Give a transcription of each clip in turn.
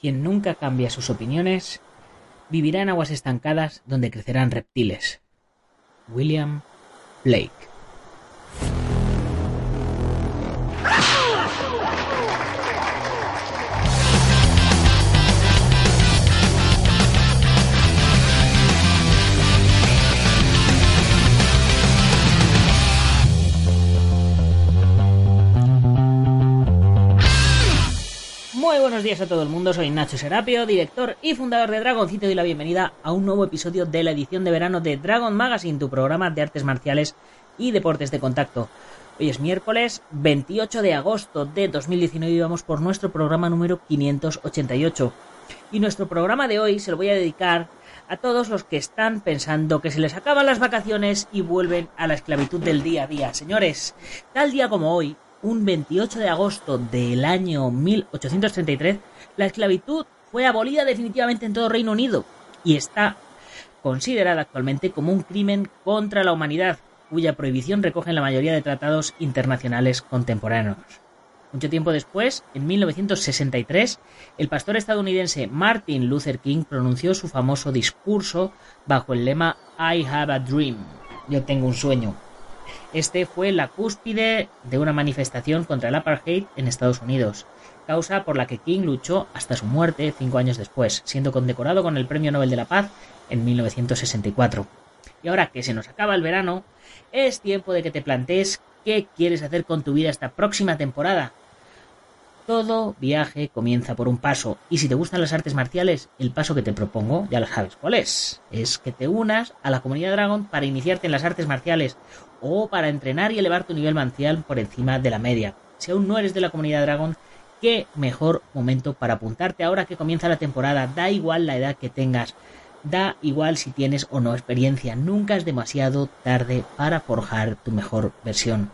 Quien nunca cambia sus opiniones vivirá en aguas estancadas donde crecerán reptiles. William Blake. Buenos días a todo el mundo, soy Nacho Serapio, director y fundador de Dragoncito y doy la bienvenida a un nuevo episodio de la edición de verano de Dragon Magazine, tu programa de artes marciales y deportes de contacto. Hoy es miércoles 28 de agosto de 2019 y vamos por nuestro programa número 588. Y nuestro programa de hoy se lo voy a dedicar a todos los que están pensando que se les acaban las vacaciones y vuelven a la esclavitud del día a día. Señores, tal día como hoy, un 28 de agosto del año 1833, la esclavitud fue abolida definitivamente en todo Reino Unido y está considerada actualmente como un crimen contra la humanidad, cuya prohibición recoge en la mayoría de tratados internacionales contemporáneos. Mucho tiempo después, en 1963, el pastor estadounidense Martin Luther King pronunció su famoso discurso bajo el lema I have a dream. Yo tengo un sueño, este fue la cúspide de una manifestación contra el apartheid en Estados Unidos, causa por la que King luchó hasta su muerte cinco años después, siendo condecorado con el Premio Nobel de la Paz en 1964. Y ahora que se nos acaba el verano, es tiempo de que te plantees qué quieres hacer con tu vida esta próxima temporada. Todo viaje comienza por un paso, y si te gustan las artes marciales, el paso que te propongo ya lo sabes cuál es. Es que te unas a la comunidad Dragon para iniciarte en las artes marciales o para entrenar y elevar tu nivel marcial por encima de la media. Si aún no eres de la comunidad Dragon, qué mejor momento para apuntarte ahora que comienza la temporada. Da igual la edad que tengas, da igual si tienes o no experiencia. Nunca es demasiado tarde para forjar tu mejor versión.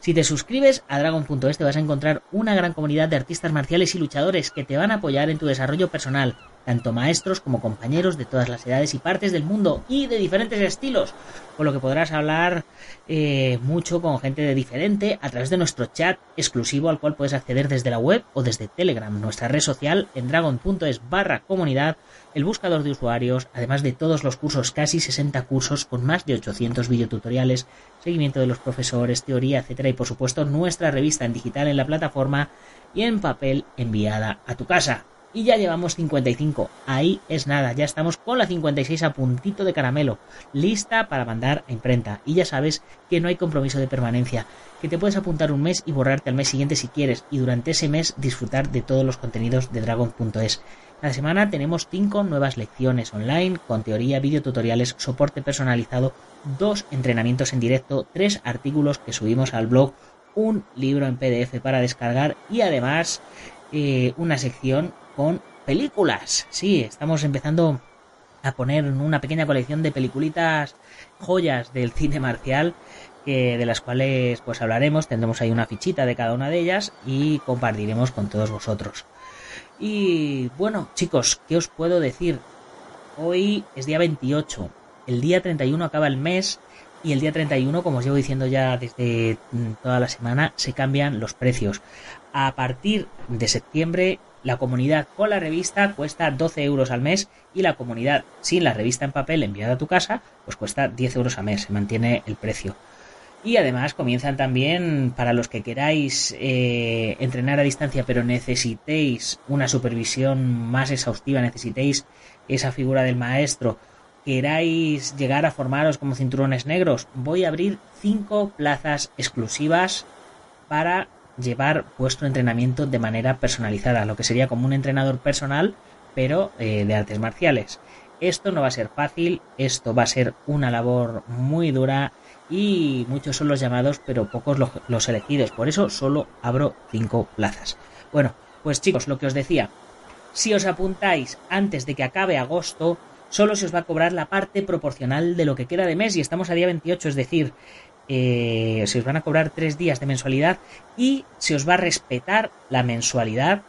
Si te suscribes a Dragon.es te vas a encontrar una gran comunidad de artistas marciales y luchadores que te van a apoyar en tu desarrollo personal, tanto maestros como compañeros de todas las edades y partes del mundo y de diferentes estilos, con lo que podrás hablar eh, mucho con gente de diferente a través de nuestro chat exclusivo al cual puedes acceder desde la web o desde Telegram, nuestra red social en dragon.es barra comunidad el buscador de usuarios, además de todos los cursos, casi 60 cursos con más de 800 videotutoriales, seguimiento de los profesores, teoría, etcétera, y por supuesto nuestra revista en digital en la plataforma y en papel enviada a tu casa. Y ya llevamos 55. Ahí es nada, ya estamos con la 56 a puntito de caramelo, lista para mandar a imprenta. Y ya sabes que no hay compromiso de permanencia, que te puedes apuntar un mes y borrarte al mes siguiente si quieres, y durante ese mes disfrutar de todos los contenidos de Dragon.es. Cada semana tenemos 5 nuevas lecciones online con teoría, videotutoriales, soporte personalizado, dos entrenamientos en directo, tres artículos que subimos al blog, un libro en PDF para descargar y además eh, una sección con películas. Sí, estamos empezando a poner una pequeña colección de peliculitas joyas del cine marcial de las cuales pues hablaremos, tendremos ahí una fichita de cada una de ellas y compartiremos con todos vosotros. Y bueno, chicos, ¿qué os puedo decir? Hoy es día 28. El día 31 acaba el mes y el día 31, como os llevo diciendo ya desde mm, toda la semana, se cambian los precios. A partir de septiembre, la comunidad con la revista cuesta 12 euros al mes y la comunidad sin la revista en papel enviada a tu casa, pues cuesta 10 euros al mes. Se mantiene el precio. Y además comienzan también para los que queráis eh, entrenar a distancia pero necesitéis una supervisión más exhaustiva, necesitéis esa figura del maestro, queráis llegar a formaros como cinturones negros, voy a abrir cinco plazas exclusivas para llevar vuestro entrenamiento de manera personalizada, lo que sería como un entrenador personal pero eh, de artes marciales. Esto no va a ser fácil, esto va a ser una labor muy dura y muchos son los llamados, pero pocos los, elegidos. Por eso solo abro 5 plazas. Bueno, pues chicos, lo que os decía, si os apuntáis antes de que acabe agosto, solo se os va a cobrar la parte proporcional de lo que queda de mes y estamos a día 28, es decir, eh, se os van a cobrar 3 días de mensualidad y se os va a respetar la mensualidad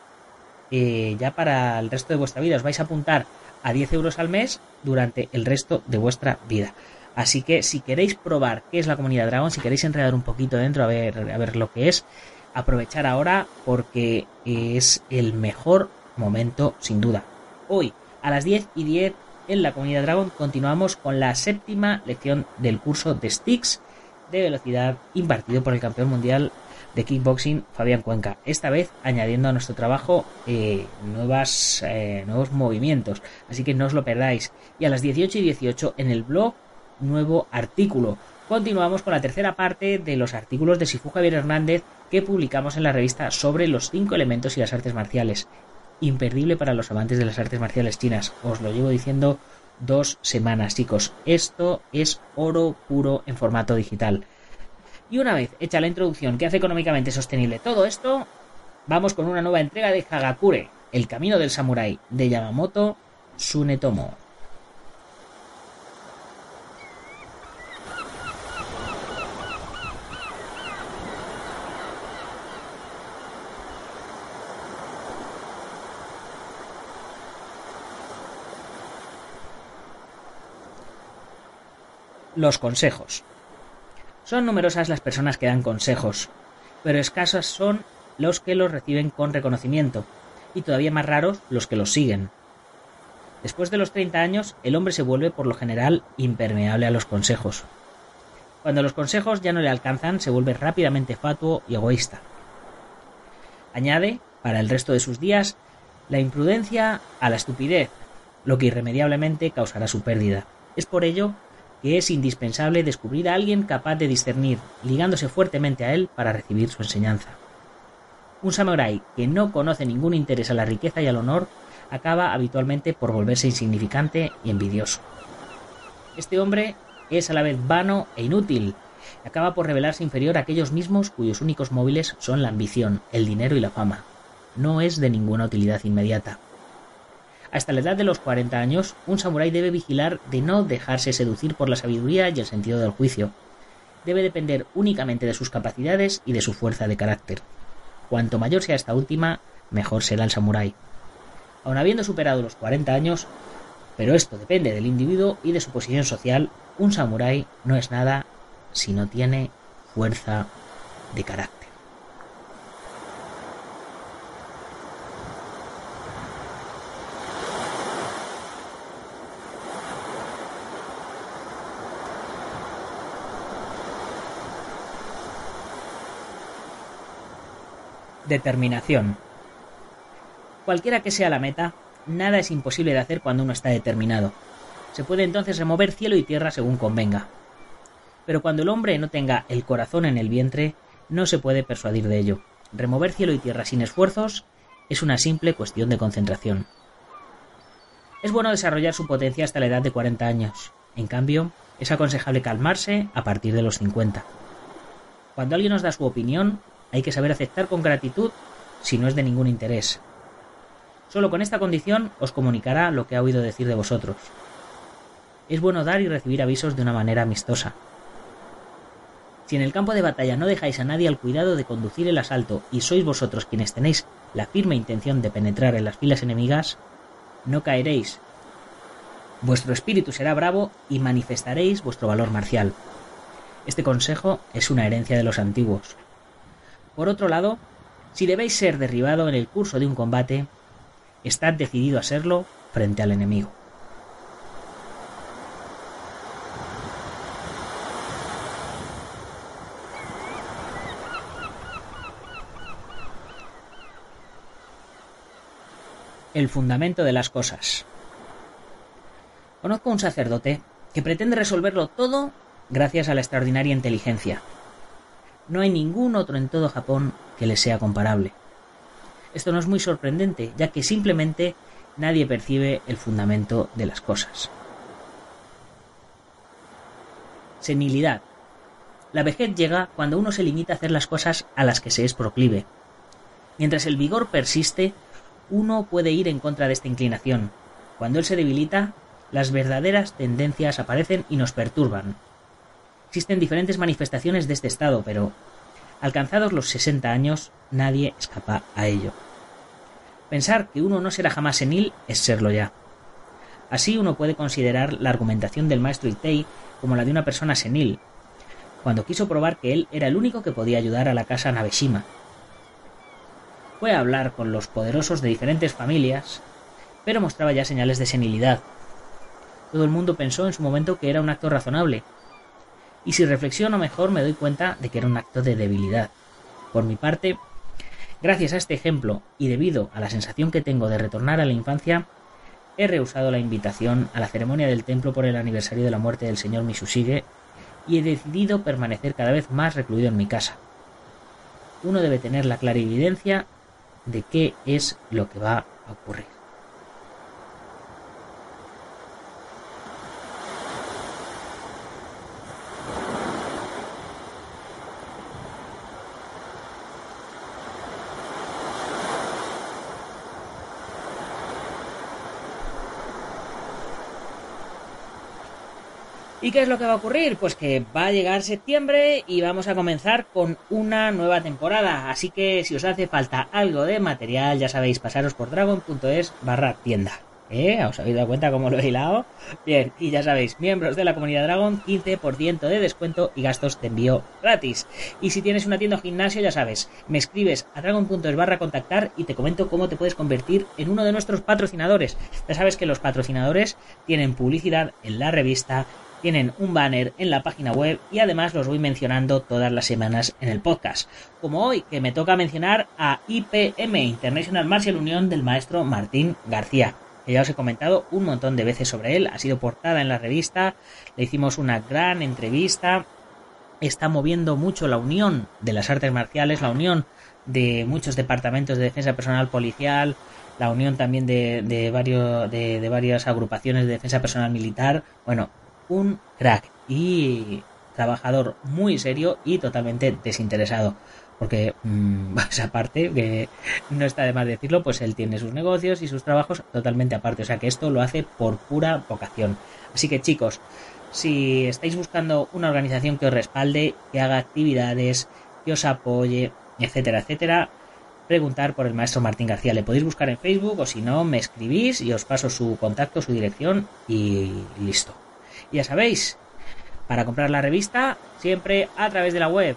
eh, ya para el resto de vuestra vida. Os vais a apuntar a 10 euros al mes durante el resto de vuestra vida. Así que si queréis probar qué es la comunidad Dragon, si queréis enredar un poquito dentro a ver, a ver lo que es, aprovechar ahora porque es el mejor momento sin duda. Hoy a las 10 y 10 en la comunidad Dragon continuamos con la séptima lección del curso de Sticks de velocidad impartido por el campeón mundial de kickboxing Fabián Cuenca. Esta vez añadiendo a nuestro trabajo eh, nuevas, eh, nuevos movimientos. Así que no os lo perdáis. Y a las 18 y 18 en el blog nuevo artículo. Continuamos con la tercera parte de los artículos de Sifu Javier Hernández que publicamos en la revista sobre los cinco elementos y las artes marciales. Imperdible para los amantes de las artes marciales chinas. Os lo llevo diciendo dos semanas, chicos. Esto es oro puro en formato digital. Y una vez hecha la introducción que hace económicamente sostenible todo esto, vamos con una nueva entrega de Hagakure, El camino del samurái, de Yamamoto Tsunetomo. Los consejos. Son numerosas las personas que dan consejos, pero escasas son los que los reciben con reconocimiento, y todavía más raros los que los siguen. Después de los 30 años, el hombre se vuelve por lo general impermeable a los consejos. Cuando los consejos ya no le alcanzan, se vuelve rápidamente fatuo y egoísta. Añade, para el resto de sus días, la imprudencia a la estupidez, lo que irremediablemente causará su pérdida. Es por ello que es indispensable descubrir a alguien capaz de discernir, ligándose fuertemente a él para recibir su enseñanza. Un samurái que no conoce ningún interés a la riqueza y al honor acaba habitualmente por volverse insignificante y envidioso. Este hombre es a la vez vano e inútil, acaba por revelarse inferior a aquellos mismos cuyos únicos móviles son la ambición, el dinero y la fama. No es de ninguna utilidad inmediata. Hasta la edad de los 40 años, un samurái debe vigilar de no dejarse seducir por la sabiduría y el sentido del juicio. Debe depender únicamente de sus capacidades y de su fuerza de carácter. Cuanto mayor sea esta última, mejor será el samurái. Aun habiendo superado los 40 años, pero esto depende del individuo y de su posición social, un samurái no es nada si no tiene fuerza de carácter. Determinación. Cualquiera que sea la meta, nada es imposible de hacer cuando uno está determinado. Se puede entonces remover cielo y tierra según convenga. Pero cuando el hombre no tenga el corazón en el vientre, no se puede persuadir de ello. Remover cielo y tierra sin esfuerzos es una simple cuestión de concentración. Es bueno desarrollar su potencia hasta la edad de 40 años. En cambio, es aconsejable calmarse a partir de los 50. Cuando alguien nos da su opinión, hay que saber aceptar con gratitud si no es de ningún interés. Solo con esta condición os comunicará lo que ha oído decir de vosotros. Es bueno dar y recibir avisos de una manera amistosa. Si en el campo de batalla no dejáis a nadie al cuidado de conducir el asalto y sois vosotros quienes tenéis la firme intención de penetrar en las filas enemigas, no caeréis. Vuestro espíritu será bravo y manifestaréis vuestro valor marcial. Este consejo es una herencia de los antiguos. Por otro lado, si debéis ser derribado en el curso de un combate, estad decidido a serlo frente al enemigo. El fundamento de las cosas. Conozco un sacerdote que pretende resolverlo todo gracias a la extraordinaria inteligencia, no hay ningún otro en todo Japón que le sea comparable. Esto no es muy sorprendente, ya que simplemente nadie percibe el fundamento de las cosas. Senilidad. La vejez llega cuando uno se limita a hacer las cosas a las que se es proclive. Mientras el vigor persiste, uno puede ir en contra de esta inclinación. Cuando él se debilita, las verdaderas tendencias aparecen y nos perturban. Existen diferentes manifestaciones de este estado, pero alcanzados los 60 años, nadie escapa a ello. Pensar que uno no será jamás senil es serlo ya. Así uno puede considerar la argumentación del maestro Itei como la de una persona senil, cuando quiso probar que él era el único que podía ayudar a la casa Nabeshima. Fue a hablar con los poderosos de diferentes familias, pero mostraba ya señales de senilidad. Todo el mundo pensó en su momento que era un acto razonable, y si reflexiono mejor me doy cuenta de que era un acto de debilidad. Por mi parte, Gracias a este ejemplo y debido a la sensación que tengo de retornar a la infancia, he rehusado la invitación a la ceremonia del templo por el aniversario de la muerte del señor Misushige y he decidido permanecer cada vez más recluido en mi casa. Uno debe tener la clarividencia de qué es lo que va a ocurrir. ¿Y qué es lo que va a ocurrir? Pues que va a llegar septiembre y vamos a comenzar con una nueva temporada. Así que si os hace falta algo de material, ya sabéis, pasaros por dragon.es barra tienda. ¿Eh? ¿Os habéis dado cuenta cómo lo he hilado? Bien, y ya sabéis, miembros de la comunidad Dragon, 15% de descuento y gastos de envío gratis. Y si tienes una tienda o gimnasio, ya sabes, me escribes a dragon.es barra contactar y te comento cómo te puedes convertir en uno de nuestros patrocinadores. Ya sabes que los patrocinadores tienen publicidad en la revista tienen un banner en la página web y además los voy mencionando todas las semanas en el podcast. Como hoy, que me toca mencionar a IPM, International Martial Union del maestro Martín García. Que ya os he comentado un montón de veces sobre él, ha sido portada en la revista, le hicimos una gran entrevista, está moviendo mucho la unión de las artes marciales, la unión de muchos departamentos de defensa personal policial, la unión también de, de, varios, de, varias agrupaciones de defensa personal militar. Bueno, un crack y trabajador muy serio y totalmente desinteresado. Porque mm, esa parte, que no está de más decirlo, pues él tiene sus negocios y sus trabajos totalmente aparte. O sea que esto lo hace por pura vocación. Así que chicos, si estáis buscando una organización que os respalde, que haga actividades, que os apoye, etcétera, etcétera, preguntar por el maestro Martín García. Le podéis buscar en Facebook o si no, me escribís y os paso su contacto, su dirección y listo ya sabéis, para comprar la revista, siempre a través de la web.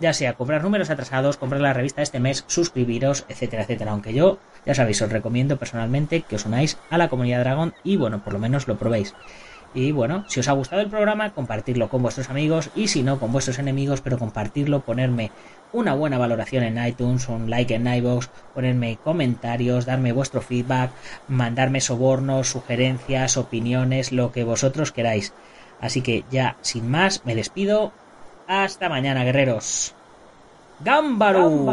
Ya sea comprar números atrasados, comprar la revista este mes, suscribiros, etcétera, etcétera. Aunque yo, ya sabéis, os recomiendo personalmente que os unáis a la comunidad Dragón y bueno, por lo menos lo probéis. Y bueno, si os ha gustado el programa, compartirlo con vuestros amigos y si no, con vuestros enemigos, pero compartirlo, ponerme una buena valoración en iTunes, un like en iVoox, ponerme comentarios, darme vuestro feedback, mandarme sobornos, sugerencias, opiniones, lo que vosotros queráis. Así que ya, sin más, me despido. Hasta mañana, guerreros. ¡Gámbaro!